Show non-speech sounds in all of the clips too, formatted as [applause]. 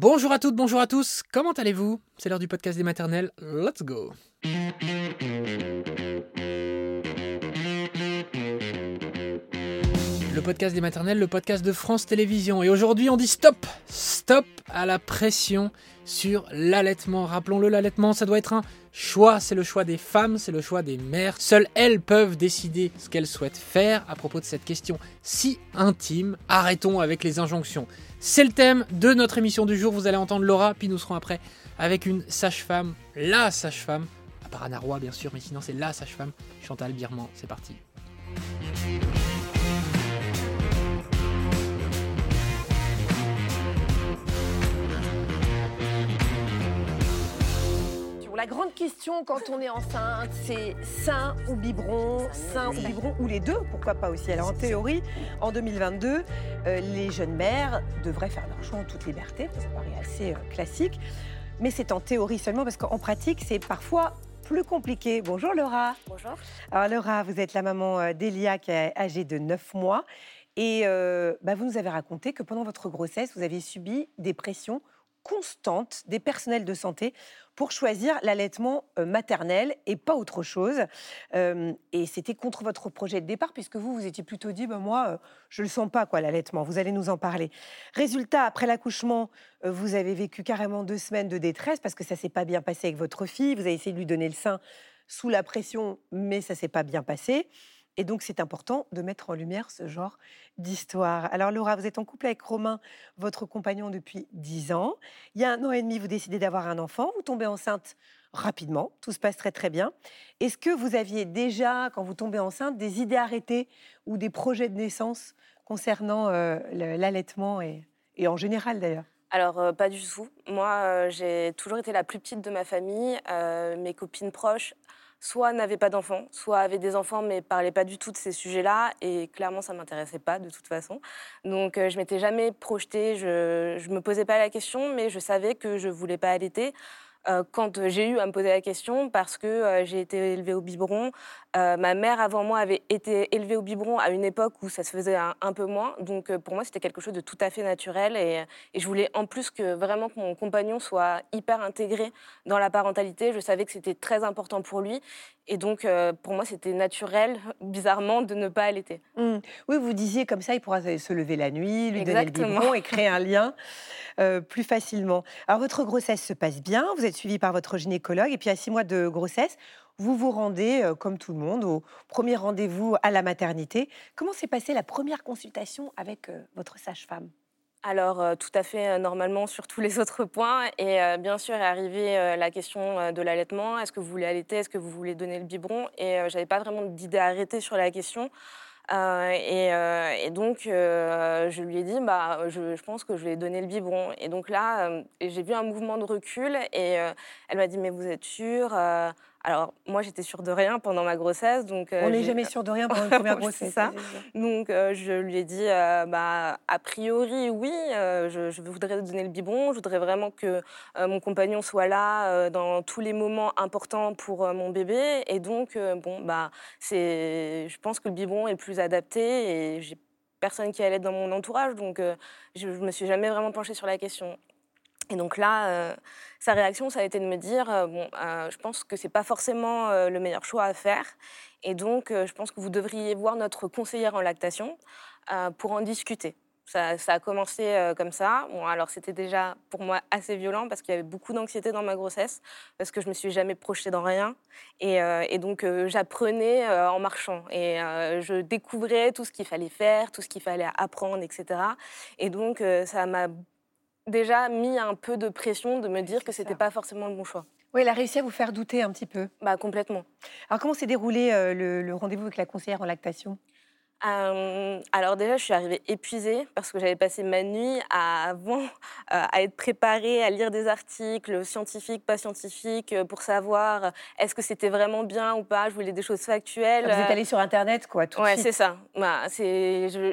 Bonjour à toutes, bonjour à tous, comment allez-vous? C'est l'heure du podcast des maternelles, let's go. Le podcast des maternelles, le podcast de France Télévisions. Et aujourd'hui on dit stop. Stop à la pression sur l'allaitement. Rappelons-le, l'allaitement, ça doit être un choix. C'est le choix des femmes, c'est le choix des mères. Seules elles peuvent décider ce qu'elles souhaitent faire à propos de cette question si intime. Arrêtons avec les injonctions. C'est le thème de notre émission du jour. Vous allez entendre Laura, puis nous serons après avec une sage-femme, la sage-femme, à Roy bien sûr, mais sinon c'est la sage-femme, Chantal Birman. C'est parti. La grande question quand on est enceinte, c'est sein ou biberon, sein ou biberon, ou les deux, pourquoi pas aussi? Alors en théorie, en 2022, euh, les jeunes mères devraient faire leur choix en toute liberté, ça paraît assez euh, classique. Mais c'est en théorie seulement parce qu'en pratique, c'est parfois plus compliqué. Bonjour Laura. Bonjour. Alors Laura, vous êtes la maman euh, d'Elia qui est âgée de 9 mois. Et bah, vous nous avez raconté que pendant votre grossesse, vous aviez subi des pressions constantes des personnels de santé pour choisir l'allaitement maternel et pas autre chose. et c'était contre votre projet de départ, puisque vous, vous étiez plutôt dit, bah, moi, je ne le sens pas, quoi, l'allaitement. Vous allez nous en parler. Résultat, après l'accouchement, vous avez vécu carrément deux semaines de détresse parce que ça s'est pas bien passé avec votre fille. Vous avez essayé de lui donner le sein sous la pression, mais ça s'est pas bien passé. Et donc, c'est important de mettre en lumière ce genre d'histoire. Alors, Laura, vous êtes en couple avec Romain, votre compagnon depuis 10 ans. Il y a un an et demi, vous décidez d'avoir un enfant. Vous tombez enceinte rapidement. Tout se passe très, très bien. Est-ce que vous aviez déjà, quand vous tombez enceinte, des idées arrêtées ou des projets de naissance concernant euh, l'allaitement et, en général d'ailleurs? Alors, euh, pas du tout. Moi, euh, j'ai toujours été la plus petite de ma famille. mes copines proches soit n'avaient pas d'enfants, soit avaient des enfants mais parlaient pas du tout de ces sujets-là. Et clairement, ça m'intéressait pas de toute façon. Donc, euh, je m'étais jamais projetée, je, je me posais pas la question, mais je savais que je voulais pas allaiter. Euh, quand j'ai eu à me poser la question parce que j'ai été élevée au biberon. Ma mère avant moi avait été élevée au biberon à une époque où ça se faisait un, peu moins. Donc pour moi, c'était quelque chose de tout à fait naturel. Et, et, je voulais en plus que vraiment que mon compagnon soit hyper intégré dans la parentalité. Je savais que c'était très important pour lui. Et donc, pour moi, c'était naturel, [laughs] bizarrement, de ne pas allaiter. Mmh. Oui, vous disiez comme ça, il pourra se lever la nuit, lui donner le biberon et créer un lien plus facilement. Alors, votre grossesse se passe bien, vous êtes suivi par votre gynécologue, et puis à six mois de grossesse, vous vous rendez, comme tout le monde, au premier rendez-vous à la maternité. Comment s'est passée la première consultation avec votre sage-femme? Alors, tout à fait normalement sur tous les autres points. Et bien sûr est arrivée la question de l'allaitement. Est-ce que vous voulez allaiter? Est-ce que vous voulez donner le biberon? Et j'avais pas vraiment d'idée arrêtée sur la question. Euh, euh, et, donc, euh, je lui ai dit, bah, je, pense que je vais donner le biberon. Et donc là, j'ai vu un mouvement de recul et elle m'a dit, mais vous êtes sûre alors, moi, j'étais sûre de rien pendant ma grossesse. Donc, On n'est jamais sûr de rien pendant [laughs] une première grossesse. ça. Donc, je lui ai dit, bah, a priori, oui, je, je, voudrais donner le biberon. Je voudrais vraiment que mon compagnon soit là dans tous les moments importants pour mon bébé. Et donc, bon, bah, je pense que le biberon est le plus adapté et j'ai personne qui allait dans mon entourage. Donc, je ne me suis jamais vraiment penchée sur la question. Et donc là, euh, sa réaction, ça a été de me dire, euh, bon, euh, je pense que c'est pas forcément le meilleur choix à faire, et donc je pense que vous devriez voir notre conseillère en lactation pour en discuter. Ça, a commencé comme ça. Bon, alors c'était déjà pour moi assez violent parce qu'il y avait beaucoup d'anxiété dans ma grossesse, parce que je me suis jamais projetée dans rien, et donc j'apprenais en marchant, et je découvrais tout ce qu'il fallait faire, tout ce qu'il fallait apprendre, etc. Et donc ça m'a déjà mis un peu de pression de me dire que c'était pas forcément le bon choix. Oui, elle a réussi à vous faire douter un petit peu. Bah complètement. Alors comment s'est déroulé euh, le rendez-vous avec la conseillère en lactation? Alors déjà, je suis arrivée épuisée parce que j'avais passé ma nuit à, avant [laughs] à être préparée à lire des articles scientifiques, pas scientifiques, pour savoir est-ce que c'était vraiment bien ou pas. Je voulais des choses factuelles. Vous êtes allée sur Internet, quoi, tout ouais, c'est ça. Bah,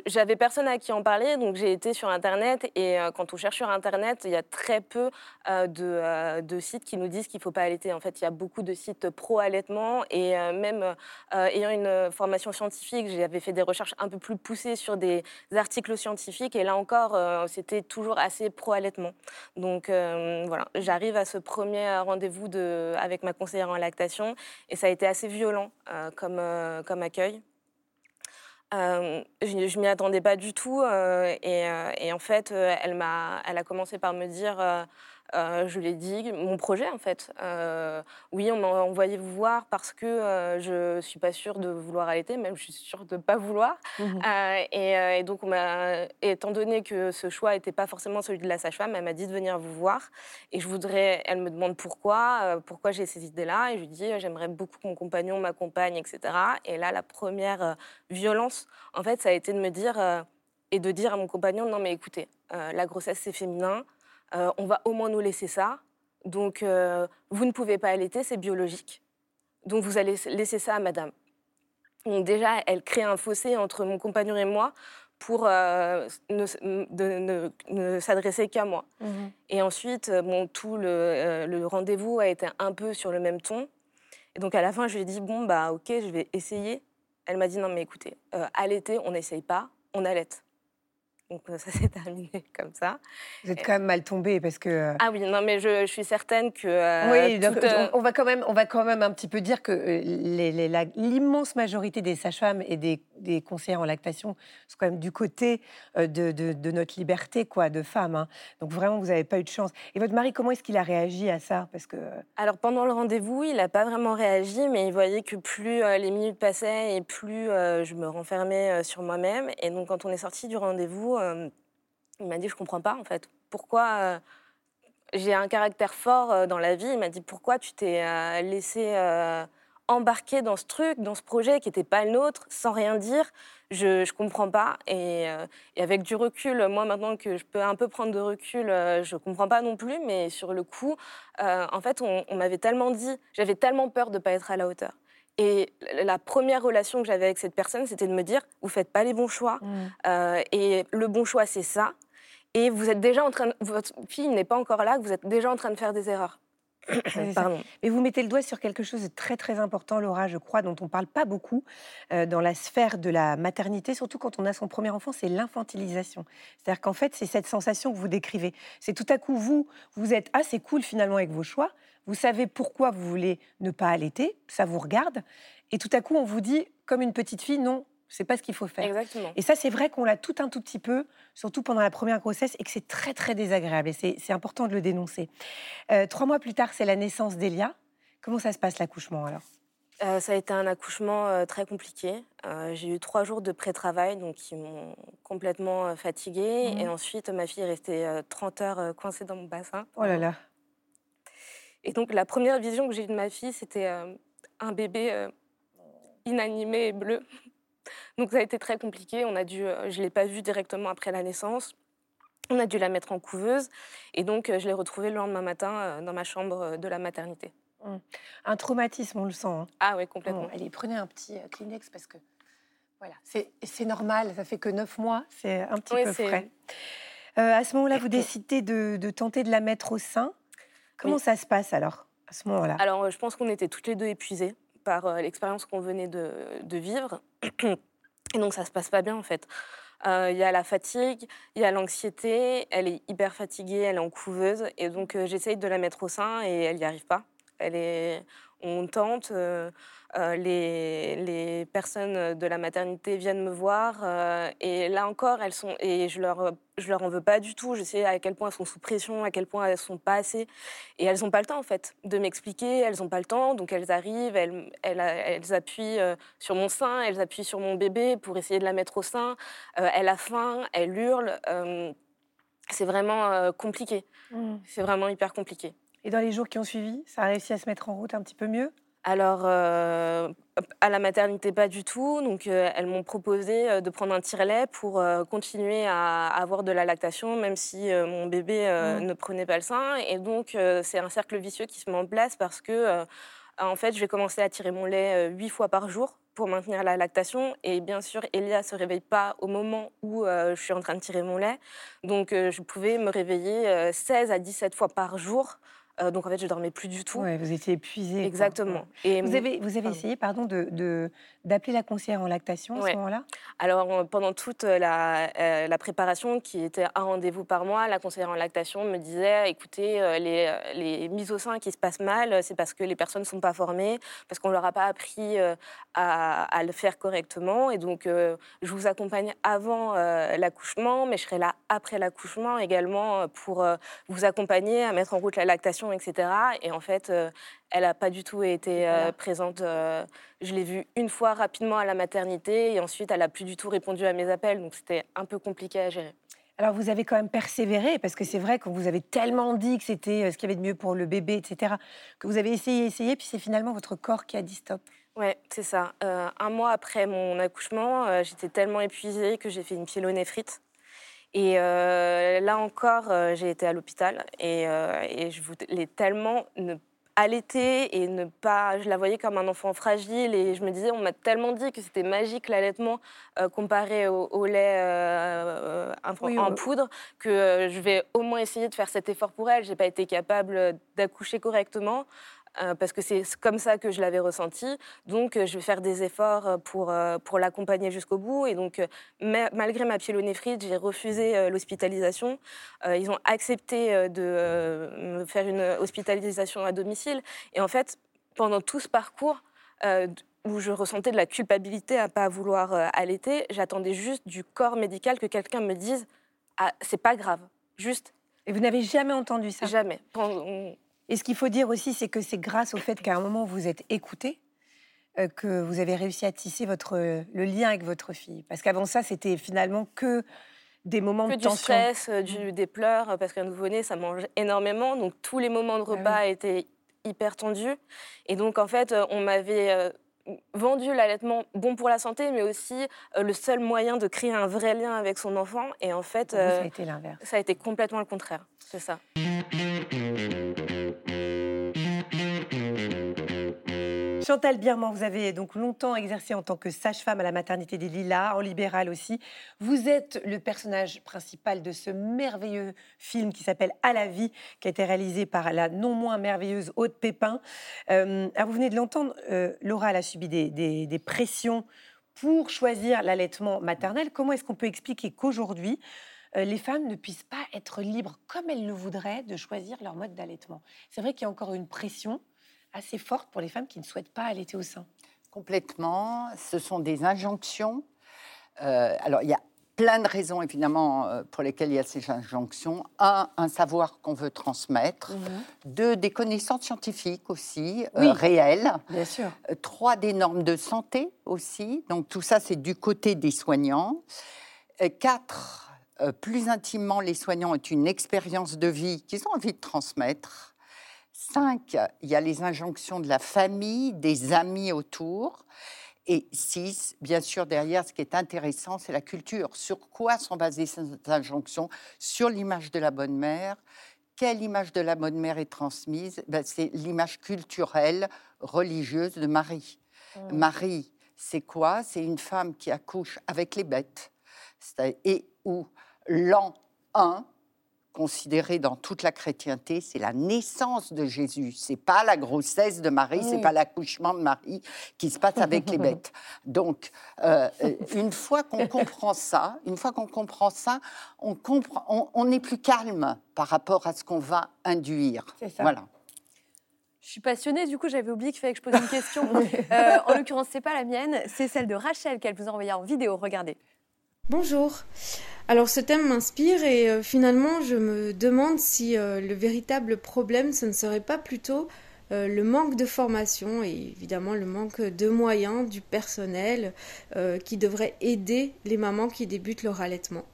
j'avais personne à qui en parler, donc j'ai été sur Internet. Et quand on cherche sur Internet, il y a très peu de, de, sites qui nous disent qu'il ne faut pas allaiter. En fait, il y a beaucoup de sites pro-allaitement. Et même ayant une formation scientifique, j'avais fait des recherches recherches un peu plus poussées sur des articles scientifiques. Et là encore, c'était toujours assez pro-allaitement. Donc voilà, j'arrive à ce premier rendez-vous avec ma conseillère en lactation et ça a été assez violent comme, comme accueil. je m'y attendais pas du tout et, et, en fait, elle, a, elle a commencé par me dire euh, je lui ai dit mon projet en fait. Euh, oui, on m'a envoyé vous voir parce que euh, je suis pas sûre de vouloir allaiter, même je suis sûre de pas vouloir. Mmh et, donc, étant donné que ce choix n'était pas forcément celui de la sage-femme, elle m'a dit de venir vous voir. Et je voudrais, elle me demande pourquoi, pourquoi j'ai ces idées-là. Et je lui dis j'aimerais beaucoup que mon compagnon m'accompagne, etc. Et là, la première violence, en fait, ça a été de me dire et de dire à mon compagnon non mais écoutez, la grossesse c'est féminin. Euh, on va au moins nous laisser ça. Donc, euh, vous ne pouvez pas allaiter, c'est biologique. Donc, vous allez laisser ça à madame. Donc, déjà, elle crée un fossé entre mon compagnon et moi pour euh, ne, s'adresser qu'à moi. Mhm. Et ensuite, bon, tout le, rendez-vous a été un peu sur le même ton. Et donc, à la fin, je lui ai dit, bon, bah, ok, je vais essayer. Elle m'a dit, non, mais écoutez, allaiter, on n'essaye pas, on allaite. Donc [laughs] ça s'est terminé comme ça. Vous êtes quand même mal tombé parce que. Ah oui, non, mais je, suis certaine que. oui, on, va quand même, on va quand même un petit peu dire que l'immense majorité des sages-femmes et des, des, conseillères en lactation sont quand même du côté de, de, notre liberté, quoi, de femmes. Hein. Donc vraiment, vous n'avez pas eu de chance. Et votre mari, comment est-ce qu'il a réagi à ça? Parce que. Alors pendant le rendez-vous, il n'a pas vraiment réagi, mais il voyait que plus les minutes passaient et plus je me renfermais sur moi-même. Et donc quand on est sorti du rendez-vous euh, il m'a dit Je comprends pas, en fait. Pourquoi euh, j'ai un caractère fort euh, dans la vie Il m'a dit Pourquoi tu t'es laissé embarquer dans ce truc, dans ce projet qui n'était pas le nôtre, sans rien dire? Je, ne comprends pas. Et, avec du recul, moi maintenant que je peux un peu prendre de recul, je comprends pas non plus. Mais sur le coup, en fait, on, m'avait tellement dit, j'avais tellement peur de pas être à la hauteur. Et la première relation que j'avais avec cette personne, c'était de me dire, vous faites pas les bons choix. Mm. Euh, et le bon choix, c'est ça. Et vous êtes déjà en train, votre fille n'est pas encore là, vous êtes déjà en train de faire des erreurs. [coughs] Pardon. Mais vous mettez le doigt sur quelque chose de très très important, Laura, je crois, dont on ne parle pas beaucoup euh, dans la sphère de la maternité, surtout quand on a son premier enfant, c'est l'infantilisation. C'est-à-dire qu'en fait, c'est cette sensation que vous décrivez. C'est tout à coup, vous, vous êtes assez cool finalement avec vos choix, vous savez pourquoi vous voulez ne pas allaiter, ça vous regarde, et tout à coup on vous dit, comme une petite fille, non, c'est pas ce qu'il faut faire. Exactement. Et ça, c'est vrai qu'on l'a tout un tout petit peu, surtout pendant la première grossesse, et que c'est très très désagréable. Et c'est important de le dénoncer. Euh, trois mois plus tard, c'est la naissance d'Elia. Comment ça se passe l'accouchement alors? Euh, ça a été un accouchement euh, très compliqué. j'ai eu trois jours de pré-travail, donc qui m'ont complètement fatiguée. Mmh. Et ensuite, ma fille est restée 30 heures coincée dans mon bassin. Oh là là. Et donc la première vision que j'ai eue de ma fille, c'était euh, un bébé euh, inanimé et bleu. [laughs] Donc ça a été très compliqué. On a dû, euh, je l'ai pas vue directement après la naissance. On a dû la mettre en couveuse et donc je l'ai retrouvée le lendemain matin dans ma chambre de la maternité. Mmh. Un traumatisme, on le sent. Hein. Ah oui, complètement. allez, prenez un petit Kleenex parce que voilà, c'est normal. Ça fait que neuf mois, c'est un petit peu frais. à ce moment-là, vous décidez de, de, tenter de la mettre au sein. Comment ça se passe alors, à ce moment-là? Alors, euh, je pense qu'on était toutes les deux épuisées par euh, l'expérience qu'on venait de, vivre. [clears throat] Et donc, ça se passe pas bien, en fait. Euh, il y a la fatigue, il y a l'anxiété, elle est hyper fatiguée, elle est en couveuse, et donc j'essaye de la mettre au sein et elle n'y arrive pas. Elle est, on tente, euh, les, les, personnes de la maternité viennent me voir euh, et là encore, elles sont et je leur je leur en veux pas du tout. Je sais à quel point elles sont sous pression, à quel point elles sont pas assez et elles n'ont pas le temps en fait de m'expliquer. Elles n'ont pas le temps, donc elles arrivent, elles, elles, elles appuient euh, sur mon sein, elles appuient sur mon bébé pour essayer de la mettre au sein. elle a faim, elle hurle. c'est vraiment compliqué. Mmh. C'est vraiment hyper compliqué. Et dans les jours qui ont suivi, ça a réussi à se mettre en route un petit peu mieux? Alors, euh, à la maternité, pas du tout. Donc, euh, elles m'ont proposé euh, de prendre un tire-lait pour continuer à avoir de la lactation, même si mon bébé mmh. ne prenait pas le sein. Et donc, c'est un cercle vicieux qui se met en place parce que, en fait, je vais commencer à tirer mon lait huit fois par jour pour maintenir la lactation. Et bien sûr, Elia se réveille pas au moment où je suis en train de tirer mon lait. Donc, je pouvais me réveiller 16 à 17 fois par jour Euh, donc en fait, je dormais plus du tout. Ouais, vous étiez épuisée. Exactement. Et vous avez, vous avez essayé pardon, de, d'appeler la conseillère en lactation à ce moment-là? Alors pendant toute la, euh, la, préparation, qui était un rendez-vous par mois, la conseillère en lactation me disait écoutez, euh, les, les, mises au sein qui se passent mal, c'est parce que les personnes ne sont pas formées, parce qu'on ne leur a pas appris à, à, le faire correctement. Et donc, je vous accompagne avant l'accouchement, mais je serai là après l'accouchement également pour vous accompagner à mettre en route la lactation etc. Et en fait, euh, elle n'a pas du tout été euh, présente. Euh, je l'ai vue une fois rapidement à la maternité et ensuite, elle n'a plus du tout répondu à mes appels. Donc, c'était un peu compliqué à gérer. Alors, vous avez quand même persévéré, parce que c'est vrai que vous avez tellement dit que c'était ce qu'il y avait de mieux pour le bébé, etc., que vous avez essayé, essayé, puis c'est finalement votre corps qui a dit stop. Ouais, c'est ça. un mois après mon accouchement, j'étais tellement épuisée que j'ai fait une pyélonéphrite. Et euh, là encore, euh, j'ai été à l'hôpital et, euh, et, je voulais tellement ne allaiter et ne pas. Je la voyais comme un enfant fragile et je me disais, on m'a tellement dit que c'était magique l'allaitement comparé au, lait en poudre que je vais au moins essayer de faire cet effort pour elle. J'ai pas été capable d'accoucher correctement. Euh, parce que c'est comme ça que je l'avais ressenti. Donc, euh, je vais faire des efforts euh, pour, pour l'accompagner jusqu'au bout. Et donc, malgré ma pyélonéphrite, j'ai refusé l'hospitalisation. ils ont accepté de me faire une hospitalisation à domicile. Et en fait, pendant tout ce parcours, où je ressentais de la culpabilité à ne pas vouloir allaiter, j'attendais juste du corps médical que quelqu'un me dise ah, c'est pas grave, juste. Et vous n'avez jamais entendu ça? Jamais. Et ce qu'il faut dire aussi, c'est que c'est grâce au fait qu'à un moment vous êtes écouté euh, que vous avez réussi à tisser votre, le lien avec votre fille. Parce qu'avant ça, c'était finalement que des moments de tension. du stress, euh, du, des pleurs, parce qu'un nouveau-né, ça mange énormément. Donc tous les moments de ah repas étaient hyper tendus. Et donc en fait, euh, on m'avait vendu l'allaitement bon pour la santé, mais aussi le seul moyen de créer un vrai lien avec son enfant. Et en fait, ça a été l'inverse. Ça a été complètement le contraire. C'est ça. Chantal Birman, vous avez donc longtemps exercé en tant que sage-femme à la maternité des Lilas, en libéral aussi. Vous êtes le personnage principal de ce merveilleux film qui s'appelle À la vie, qui a été réalisé par la non moins merveilleuse Aude Pépin. Euh, vous venez de l'entendre, euh, Laura a subi des, pressions pour choisir l'allaitement maternel. Comment est-ce qu'on peut expliquer qu'aujourd'hui, euh, les femmes ne puissent pas être libres comme elles le voudraient de choisir leur mode d'allaitement? C'est vrai qu'il y a encore une pression assez forte pour les femmes qui ne souhaitent pas allaiter au sein. Complètement. Ce sont des injonctions. Euh, alors, il y a plein de raisons, évidemment, euh, pour lesquelles il y a ces injonctions. Un, un savoir qu'on veut transmettre. Mhm. Deux, des connaissances scientifiques aussi, euh, réelles. Bien sûr. trois, des normes de santé aussi. Donc, tout ça, c'est du côté des soignants. quatre, plus intimement, les soignants ont une expérience de vie qu'ils ont envie de transmettre. Cinq, il y a les injonctions de la famille, des amis autour. Et six, bien sûr, derrière, ce qui est intéressant, c'est la culture. Sur quoi sont basées ces injonctions? Sur l'image de la bonne mère. Quelle image de la bonne mère est transmise? Ben, C'est l'image culturelle, religieuse de Marie. Mmh. Marie, c'est quoi? C'est une femme qui accouche avec les bêtes. Et où l'an 1, considéré dans toute la chrétienté, c'est la naissance de Jésus. C'est pas la grossesse de Marie, c'est pas l'accouchement de Marie qui se passe avec les bêtes. Donc, euh, euh, une fois qu'on comprend ça, une fois qu'on comprend ça, on comprend, on, est plus calme par rapport à ce qu'on va induire. Ça. Voilà. Je suis passionnée, du coup j'avais oublié qu'il fallait que je pose une question. [laughs] Euh, en l'occurrence, c'est pas la mienne, c'est celle de Rachel qu'elle vous a envoyée en vidéo. Regardez. Bonjour. Alors ce thème m'inspire et euh, finalement je me demande si euh, le véritable problème ce ne serait pas plutôt euh, le manque de formation et évidemment le manque de moyens du personnel qui devrait aider les mamans qui débutent leur allaitement.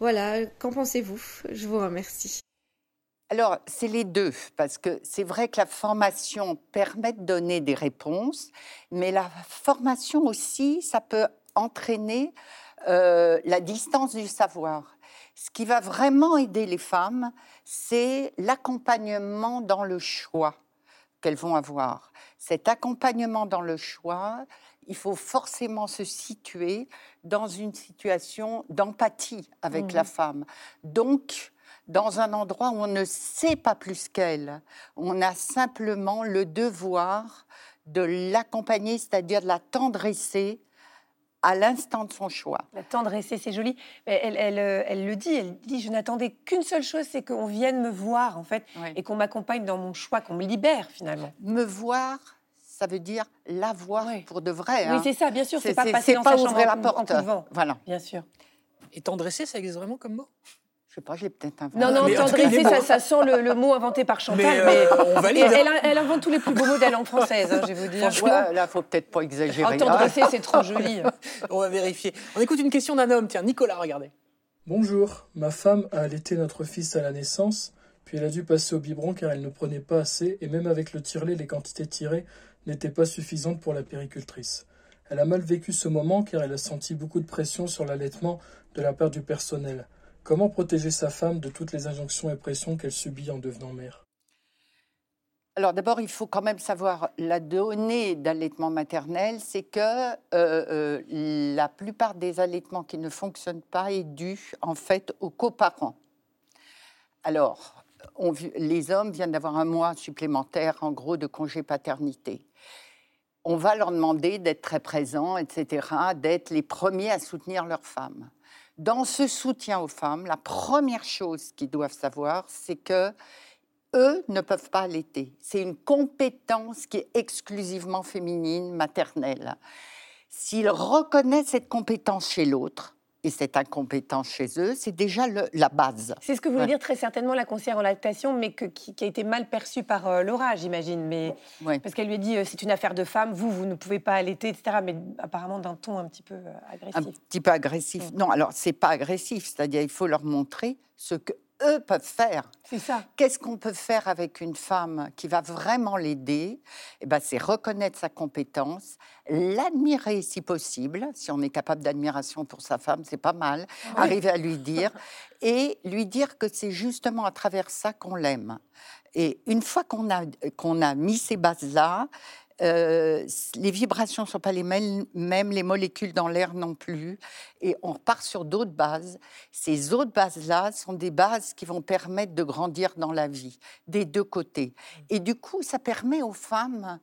Voilà, qu'en pensez-vous? Je vous remercie. Alors, c'est les deux, parce que c'est vrai que la formation permet de donner des réponses, mais la formation aussi, ça peut entraîner euh, la distance du savoir. Ce qui va vraiment aider les femmes, c'est l'accompagnement dans le choix qu'elles vont avoir. Cet accompagnement dans le choix, il faut forcément se situer dans une situation d'empathie avec la mmh. femme. Donc, dans un endroit où on ne sait pas plus qu'elle. On a simplement le devoir de l'accompagner, c'est-à-dire de la tendresser à l'instant de son choix. La tendresser, c'est joli. Mais elle, elle, euh, elle le dit, elle dit, je n'attendais qu'une seule chose, c'est qu'on vienne me voir, en fait, Oui. et qu'on m'accompagne dans mon choix, qu'on me libère, finalement. Me voir, ça veut dire la voir Oui. pour de vrai. Oui, hein. c'est ça, bien sûr, c'est pas passer c'est dans pas sa chambre ouvrir en la porte. en vent. Voilà. Bien sûr. Et tendresser, ça existe vraiment comme mot? Je sais pas, je l'ai peut-être inventé. Non, non, beau. ça, ça sent le, le mot inventé par Chantal. Mais, Mais, euh, on Et valide. elle, elle invente tous les plus beaux mots de la langue française, hein, je vais vous dire. Ouais, là, faut peut-être pas exagérer. Oh, tendresser, c'est trop joli. [laughs] On va vérifier. On écoute une question d'un homme. Tiens, Nicolas, regardez. Bonjour, ma femme a allaité notre fils à la naissance, puis elle a dû passer au biberon car elle ne prenait pas assez et même avec le tire-lait, les quantités tirées n'étaient pas suffisantes pour la péricultrice. Elle a mal vécu ce moment car elle a senti beaucoup de pression sur l'allaitement de la part du personnel. Comment protéger sa femme de toutes les injonctions et pressions qu'elle subit en devenant mère? Alors d'abord, il faut quand même savoir la donnée d'allaitement maternel, c'est que euh, euh, la plupart des allaitements qui ne fonctionnent pas est dû en fait aux coparents. Alors, les hommes viennent d'avoir un mois supplémentaire en gros de congé paternité. On va leur demander d'être très présents, etc., d'être les premiers à soutenir leurs femmes. Dans ce soutien aux femmes, la première chose qu'ils doivent savoir, c'est que eux ne peuvent pas allaiter. C'est une compétence qui est exclusivement féminine, maternelle. S'ils reconnaissent cette compétence chez l'autre et cette incompétence chez eux, c'est déjà le- la base. C'est ce que voulait Ouais. dire très certainement la conseillère en lactation, mais que- qui, qui a été mal perçue par euh, Laura, j'imagine. Mais Ouais. parce qu'elle lui a dit euh, c'est une affaire de femme, vous vous ne pouvez pas allaiter, etc. Mais apparemment d'un ton un petit peu euh, un agressif. petit peu agressif. Non, alors c'est pas agressif, c'est-à-dire il faut leur montrer ce que eux peuvent faire. C'est ça. Qu'est-ce qu'on peut faire avec une femme qui va vraiment l'aider? Eh ben, C'est reconnaître sa compétence, l'admirer si possible. Si on est capable d'admiration pour sa femme, c'est pas mal. Arriver à lui [laughs] dire et lui dire que c'est justement à travers ça qu'on l'aime. Et une fois qu'on a, qu'on a mis ces bases-là, euh, les vibrations ne sont pas les mêmes, les molécules dans l'air non plus, et on repart sur d'autres bases. Ces autres bases-là sont des bases qui vont permettre de grandir dans la vie, des deux côtés. Et du coup, ça permet aux femmes,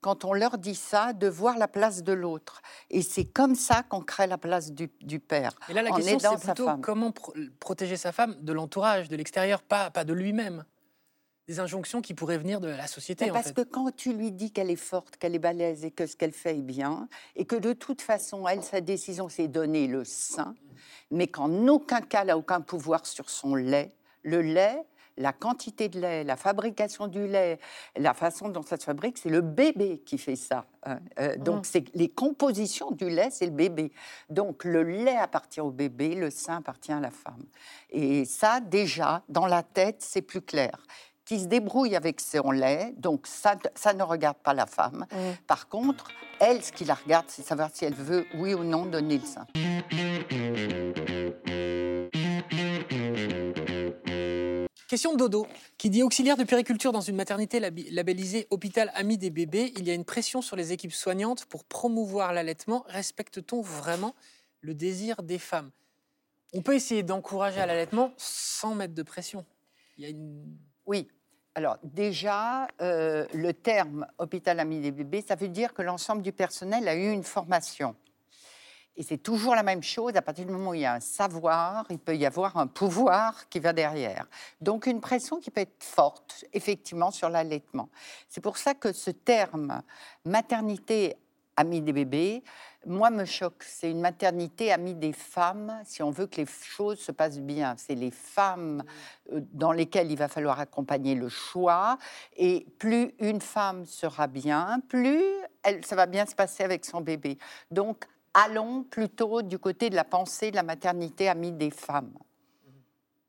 quand on leur dit ça, de voir la place de l'autre. Et c'est comme ça qu'on crée la place du, du père. Et là, la en question, c'est plutôt femme. comment pro- protéger sa femme de l'entourage, de l'extérieur, pas, pas de lui-même. Des injonctions qui pourraient venir de la société, Mais en parce fait. que quand tu lui dis qu'elle est forte, qu'elle est balèze et que ce qu'elle fait est bien, et que de toute façon, elle, sa décision, c'est donner le sein, mais qu'en aucun cas, elle n'a aucun pouvoir sur son lait, le lait, la quantité de lait, la fabrication du lait, la façon dont ça se fabrique, c'est le bébé qui fait ça. hein. Euh, donc, c'est les compositions du lait, c'est le bébé. Donc, le lait appartient au bébé, le sein appartient à la femme. Et ça, déjà, dans la tête, c'est plus clair. Qui se débrouille avec son lait, donc ça, ça ne regarde pas la femme. Par contre, elle, ce qui la regarde, c'est savoir si elle veut, oui ou non, donner le sein. Question de Dodo, qui dit auxiliaire de périculture dans une maternité labellisée Hôpital Ami des bébés, il y a une pression sur les équipes soignantes pour promouvoir l'allaitement. Respecte-t-on vraiment le désir des femmes? On peut essayer d'encourager à l'allaitement sans mettre de pression. Il y a une... Oui. Alors déjà, euh, le terme hôpital ami des bébés, ça veut dire que l'ensemble du personnel a eu une formation. Et c'est toujours la même chose, à partir du moment où il y a un savoir, il peut y avoir un pouvoir qui va derrière. Donc une pression qui peut être forte, effectivement, sur l'allaitement. C'est pour ça que ce terme maternité amie des bébés, moi, me choque. C'est une maternité amie des femmes, si on veut que les choses se passent bien. C'est les femmes euh, dans lesquelles il va falloir accompagner le choix. Et plus une femme sera bien, plus elle, ça va bien se passer avec son bébé. Donc, allons plutôt du côté de la pensée de la maternité amie des femmes.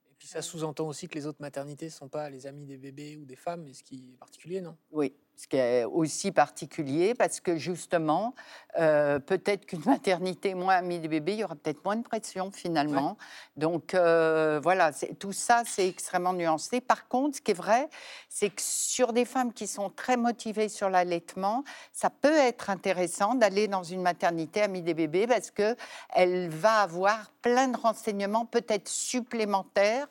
Et puis ça sous-entend aussi que les autres maternités ne sont pas les amis des bébés ou des femmes, mais ce qui est particulier, non? Oui, ce qui est aussi particulier parce que justement, euh, peut-être qu'une [laughs] maternité moins amie des bébés, il y aura peut-être moins de pression finalement. Donc euh, voilà, tout ça, c'est extrêmement nuancé. Par contre, ce qui est vrai, c'est que sur des femmes qui sont très motivées sur l'allaitement, ça peut être intéressant d'aller dans une maternité amie des bébés parce que elle va avoir plein de renseignements peut-être supplémentaires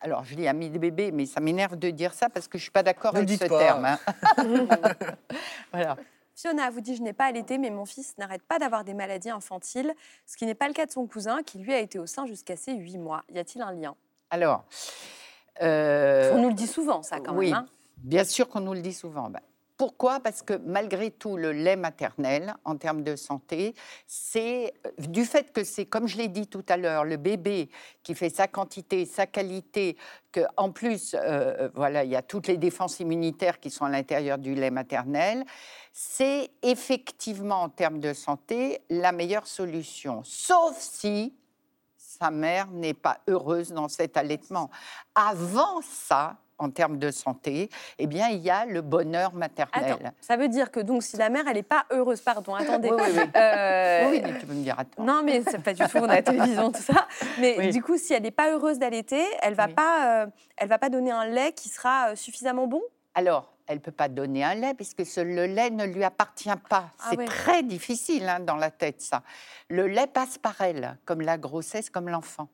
Alors, je dis ami de bébé, mais ça m'énerve de dire ça parce que je suis pas d'accord Ne avec ce pas. terme. hein. [laughs] voilà. Fiona vous dit Je n'ai pas allaité, mais mon fils n'arrête pas d'avoir des maladies infantiles, ce qui n'est pas le cas de son cousin, qui lui a été au sein jusqu'à ses 8 mois. Y a-t-il un lien? Alors, euh, On nous le dit souvent, ça, quand oui, même. hein. bien sûr qu'on nous le dit souvent. Ben, pourquoi? Parce que malgré tout, le lait maternel, en termes de santé, c'est euh, du fait que c'est, comme je l'ai dit tout à l'heure, le bébé qui fait sa quantité, sa qualité, que en plus, euh, voilà, il y a toutes les défenses immunitaires qui sont à l'intérieur du lait maternel. C'est effectivement, en termes de santé, la meilleure solution. Sauf si sa mère n'est pas heureuse dans cet allaitement. Avant ça, en termes de santé, eh bien, il y a le bonheur maternel. Attends, ça veut dire que donc si la mère elle n'est pas heureuse, pardon, attendez. Oui, oui, oui. Euh, Oui, mais tu peux me dire, attends. Non, mais c'est pas du tout, on a la télévision, tout ça. Mais Oui. du coup, si elle n'est pas heureuse d'allaiter, elle va pas, euh, elle va pas donner un lait qui sera euh, suffisamment bon? Alors, elle ne peut pas donner un lait puisque ce, le lait ne lui appartient pas. Ah C'est très difficile hein, dans la tête, ça. Le lait passe par elle, comme la grossesse, comme l'enfant.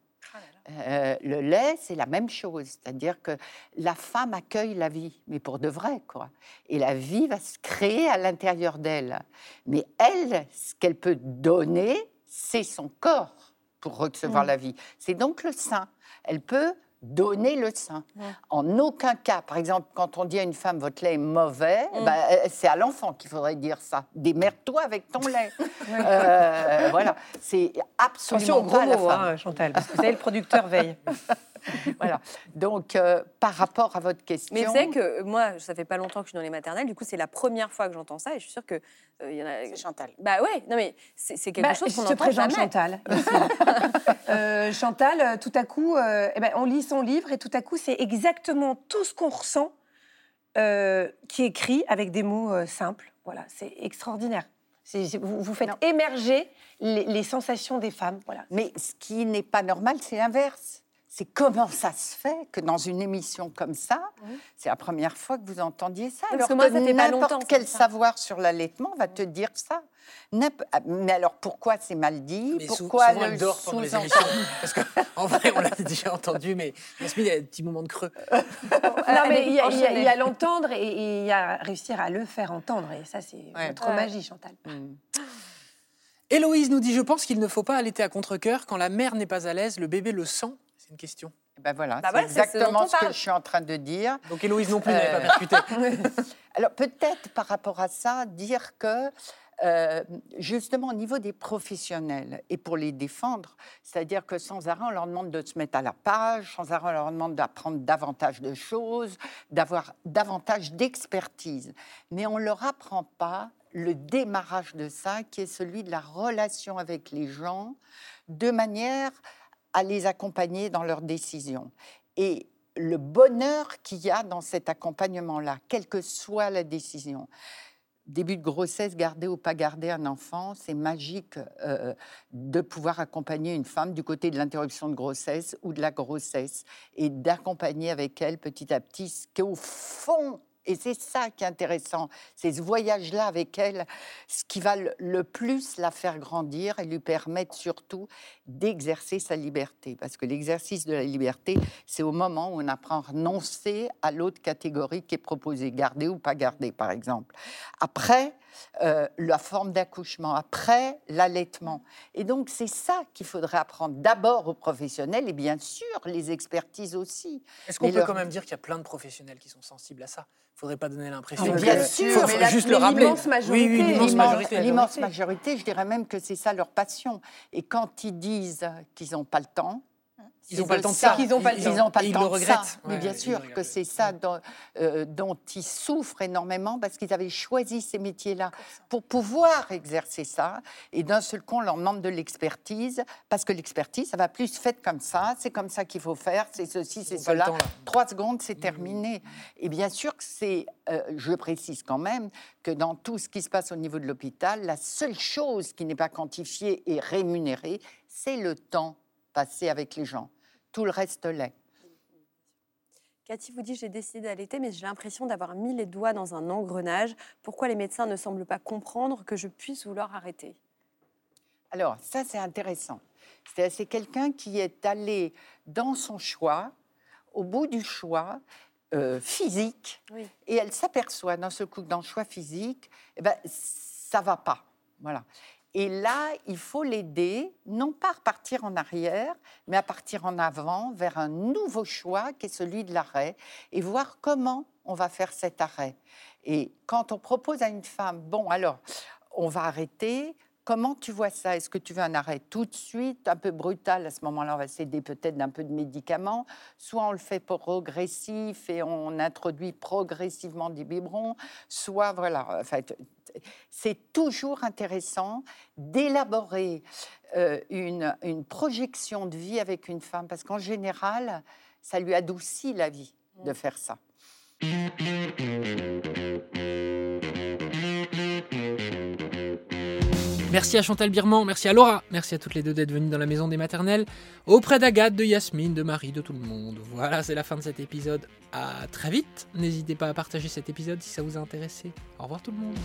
Euh, le lait, c'est la même chose, c'est-à-dire que la femme accueille la vie, mais pour de vrai, quoi. Et la vie va se créer à l'intérieur d'elle. Mais elle, ce qu'elle peut donner, c'est son corps pour recevoir la vie. C'est donc le sein. Elle peut donner le sein. En aucun cas, par exemple, quand on dit à une femme votre lait est mauvais, Mm. ben, euh, c'est à l'enfant qu'il faudrait dire ça. Démerde-toi avec ton lait. [laughs] Euh, voilà, c'est Attention absolument gros pas à la mots, femme. hein, Chantal, parce que vous savez, le producteur veille. [laughs] [laughs] Voilà. Donc, euh, par rapport à votre question. Mais vous savez que euh, moi, ça fait pas longtemps que je suis dans les maternelles. Du coup, c'est la première fois que j'entends ça, et je suis sûre que euh, il y en a. Chantal. Bah ouais, non mais c'est c'est quelque Bah, chose je qu'on te entend présente jamais. Chantal. ici. [laughs] Euh, Chantal, euh, tout à coup, euh, eh ben, on lit son livre et tout à coup, c'est exactement tout ce qu'on ressent euh, qui est écrit avec des mots euh, simples. Voilà, c'est extraordinaire. Vous, vous faites Non. émerger les, les sensations des femmes. Voilà. Mais ce qui n'est pas normal, c'est l'inverse. C'est comment ça se fait que dans une émission comme ça, c'est la première fois que vous entendiez ça. Oui, alors parce que moi, ça fait pas longtemps, n'importe quel savoir sur l'allaitement va te dire ça. Ah, Mais alors pourquoi c'est mal dit? Mais Pourquoi souvent, le elle dort pendant les sous-entend émissions. Parce qu'en vrai, on l'a [laughs] déjà entendu, mais Yasmine, il y a des petits moments de creux. non, mais il y a- a- a l'entendre et il y a réussir à le faire entendre. Et ça, c'est Ouais. votre Ouais. magie, Chantal. Hmm. Héloïse nous dit Je pense qu'il ne faut pas allaiter à contre-coeur. Quand la mère n'est pas à l'aise, le bébé le sent. C'est une question. Ben voilà, Bah c'est ce exactement ce que je suis en train de dire. Donc Héloïse non plus n'avait Euh, pas percuté. [laughs] Alors peut-être par rapport à ça, dire que euh, justement au niveau des professionnels et pour les défendre, c'est-à-dire que sans arrêt on leur demande de se mettre à la page, sans arrêt on leur demande d'apprendre davantage de choses, d'avoir davantage d'expertise, mais on leur apprend pas le démarrage de ça qui est celui de la relation avec les gens de manière à les accompagner dans leurs décisions. Et le bonheur qu'il y a dans cet accompagnement-là, quelle que soit la décision. Début de grossesse, garder ou pas garder un enfant, c'est magique euh, de pouvoir accompagner une femme du côté de l'interruption de grossesse ou de la grossesse et d'accompagner avec elle petit à petit ce qu'au fond, et c'est ça qui est intéressant, c'est ce voyage-là avec elle, ce qui va le, plus la faire grandir et lui permettre surtout d'exercer sa liberté. Parce que l'exercice de la liberté, c'est au moment où on apprend à renoncer à l'autre catégorie qui est proposée, garder ou pas garder, par exemple. Après, euh, la forme d'accouchement, après l'allaitement. Et donc, c'est ça qu'il faudrait apprendre d'abord aux professionnels et bien sûr les expertises aussi. Est-ce qu'on peut leur- quand même dire qu'il y a plein de professionnels qui sont sensibles à ça? Il faudrait pas donner l'impression. Que- bien sûr, faut, mais la- juste mais le rappeler. l'immense majorité, oui, oui, l'immense l'immense- majorité. L'immense majorité, je dirais même que c'est ça leur passion. Et quand ils disent qu'ils n'ont pas le temps, Ils n'ont pas le temps de ça. pas le Ils temps. n'ont pas le ils temps le de regrettent. ça. Mais bien sûr que c'est ça dont, euh, dont ils souffrent énormément parce qu'ils avaient choisi ces métiers-là pour pouvoir exercer ça. Et d'un seul coup, on leur demande de l'expertise parce que l'expertise, ça va plus fait comme ça, c'est comme ça qu'il faut faire, c'est ceci, c'est cela. temps. Trois secondes, c'est terminé. Et bien sûr que c'est, euh, je précise quand même, que dans tout ce qui se passe au niveau de l'hôpital, la seule chose qui n'est pas quantifiée et rémunérée, c'est le temps passé avec les gens. Tout le reste l'est. Cathy vous dit J'ai décidé d'allaiter, mais j'ai l'impression d'avoir mis les doigts dans un engrenage. Pourquoi les médecins ne semblent pas comprendre que je puisse vouloir arrêter? Alors, ça, c'est intéressant. C'est c'est quelqu'un qui est allé dans son choix au bout du choix euh, physique, Oui. et elle s'aperçoit d'un seul coup que dans le choix physique, eh ben, ça va pas. Voilà. Et là, il faut l'aider, non pas à repartir en arrière, mais à partir en avant vers un nouveau choix qui est celui de l'arrêt et voir comment on va faire cet arrêt. Et quand on propose à une femme, bon, alors, on va arrêter, comment tu vois ça? Est-ce que tu veux un arrêt tout de suite, un peu brutal À ce moment-là, on va s'aider peut-être d'un peu de médicaments. Soit on le fait progressif et on introduit progressivement des biberons, soit, voilà, en fait, c'est toujours intéressant d'élaborer euh, une, une projection de vie avec une femme, parce qu'en général, ça lui adoucit la vie de faire ça. Merci à Chantal Birman, merci à Laura, merci à toutes les deux d'être venues dans la maison des maternelles, auprès d'Agathe, de Yasmine, de Marie, de tout le monde. Voilà, c'est la fin de cet épisode. À très vite. N'hésitez pas à partager cet épisode si ça vous a intéressé. Au revoir tout le monde.